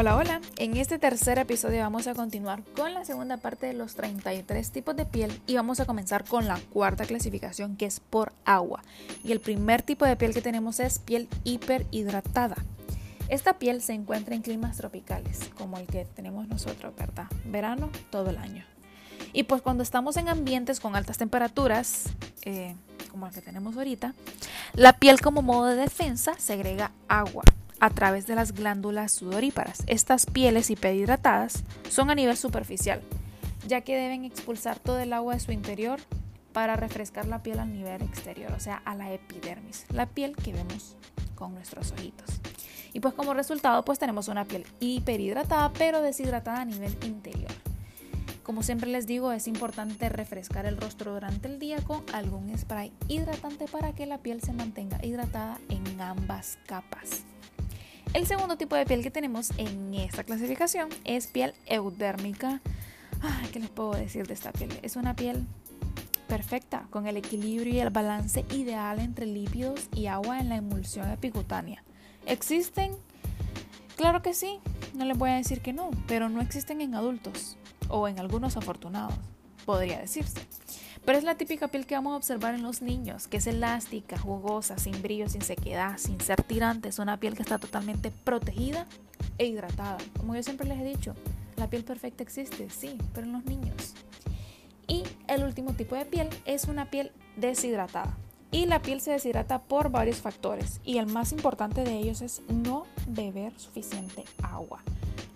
Hola, hola. En este tercer episodio vamos a continuar con la segunda parte de los 33 tipos de piel y vamos a comenzar con la cuarta clasificación que es por agua. Y el primer tipo de piel que tenemos es piel hiperhidratada. Esta piel se encuentra en climas tropicales, como el que tenemos nosotros, ¿verdad? Verano todo el año. Y pues cuando estamos en ambientes con altas temperaturas, eh, como el que tenemos ahorita, la piel como modo de defensa segrega agua a través de las glándulas sudoríparas. Estas pieles hiperhidratadas son a nivel superficial, ya que deben expulsar todo el agua de su interior para refrescar la piel al nivel exterior, o sea, a la epidermis, la piel que vemos con nuestros ojitos. Y pues como resultado, pues tenemos una piel hiperhidratada, pero deshidratada a nivel interior. Como siempre les digo, es importante refrescar el rostro durante el día con algún spray hidratante para que la piel se mantenga hidratada en ambas capas. El segundo tipo de piel que tenemos en esta clasificación es piel eudérmica. ¿Qué les puedo decir de esta piel? Es una piel perfecta, con el equilibrio y el balance ideal entre lípidos y agua en la emulsión epicutánea. ¿Existen? Claro que sí, no les voy a decir que no, pero no existen en adultos o en algunos afortunados, podría decirse. Pero es la típica piel que vamos a observar en los niños, que es elástica, jugosa, sin brillo, sin sequedad, sin ser tirante. Es una piel que está totalmente protegida e hidratada. Como yo siempre les he dicho, la piel perfecta existe, sí, pero en los niños. Y el último tipo de piel es una piel deshidratada. Y la piel se deshidrata por varios factores y el más importante de ellos es no beber suficiente agua.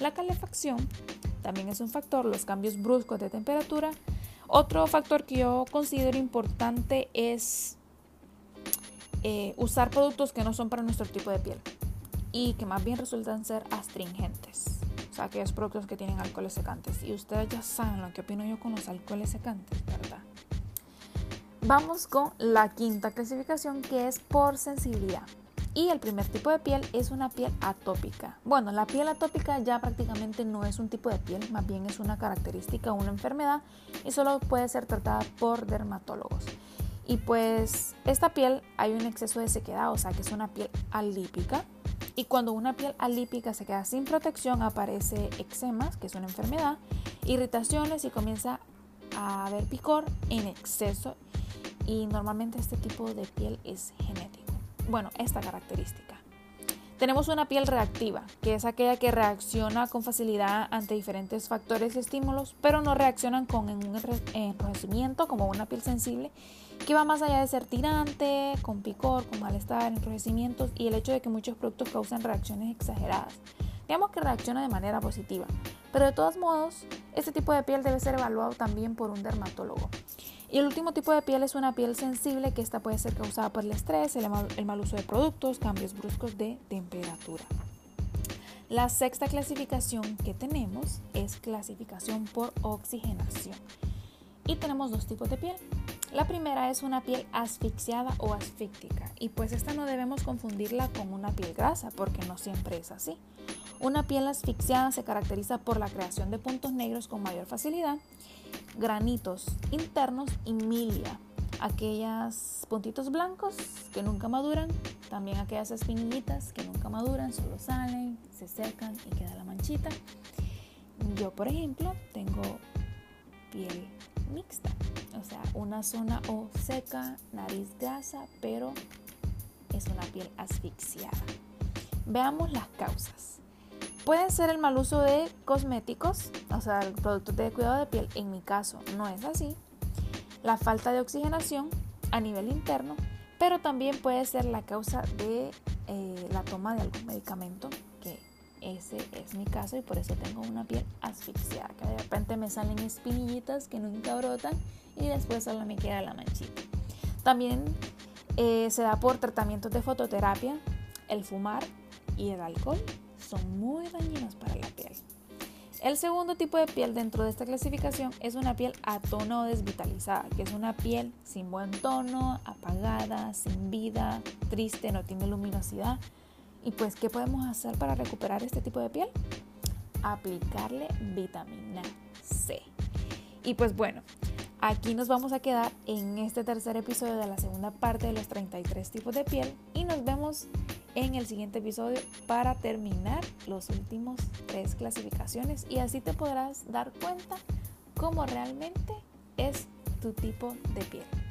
La calefacción también es un factor, los cambios bruscos de temperatura otro factor que yo considero importante es eh, usar productos que no son para nuestro tipo de piel y que más bien resultan ser astringentes. O sea, aquellos productos que tienen alcoholes secantes. Y ustedes ya saben lo que opino yo con los alcoholes secantes, ¿verdad? Vamos con la quinta clasificación que es por sensibilidad. Y el primer tipo de piel es una piel atópica. Bueno, la piel atópica ya prácticamente no es un tipo de piel, más bien es una característica, una enfermedad y solo puede ser tratada por dermatólogos. Y pues esta piel hay un exceso de sequedad, o sea que es una piel alípica. Y cuando una piel alípica se queda sin protección aparece eczemas, que es una enfermedad, irritaciones y comienza a haber picor en exceso. Y normalmente este tipo de piel es genético bueno, esta característica. Tenemos una piel reactiva, que es aquella que reacciona con facilidad ante diferentes factores y estímulos, pero no reaccionan con un enrojecimiento como una piel sensible, que va más allá de ser tirante, con picor, con malestar, enrojecimientos y el hecho de que muchos productos causan reacciones exageradas. Digamos que reacciona de manera positiva, pero de todos modos, este tipo de piel debe ser evaluado también por un dermatólogo. Y el último tipo de piel es una piel sensible que esta puede ser causada por el estrés, el mal, el mal uso de productos, cambios bruscos de temperatura. La sexta clasificación que tenemos es clasificación por oxigenación. Y tenemos dos tipos de piel. La primera es una piel asfixiada o asfíctica y pues esta no debemos confundirla con una piel grasa porque no siempre es así. Una piel asfixiada se caracteriza por la creación de puntos negros con mayor facilidad granitos internos y milia, aquellos puntitos blancos que nunca maduran, también aquellas espinillitas que nunca maduran, solo salen, se secan y queda la manchita. Yo, por ejemplo, tengo piel mixta, o sea, una zona o seca, nariz grasa, pero es una piel asfixiada. Veamos las causas. Puede ser el mal uso de cosméticos, o sea, productos de cuidado de piel. En mi caso no es así. La falta de oxigenación a nivel interno, pero también puede ser la causa de eh, la toma de algún medicamento, que ese es mi caso y por eso tengo una piel asfixiada, que de repente me salen espinillitas que nunca brotan y después solo me queda la manchita. También eh, se da por tratamientos de fototerapia, el fumar y el alcohol son muy dañinos para la piel. El segundo tipo de piel dentro de esta clasificación es una piel atona o desvitalizada, que es una piel sin buen tono, apagada, sin vida, triste, no tiene luminosidad. Y pues, ¿qué podemos hacer para recuperar este tipo de piel? Aplicarle vitamina C. Y pues bueno, aquí nos vamos a quedar en este tercer episodio de la segunda parte de los 33 tipos de piel y nos vemos en el siguiente episodio para terminar los últimos tres clasificaciones y así te podrás dar cuenta cómo realmente es tu tipo de piel.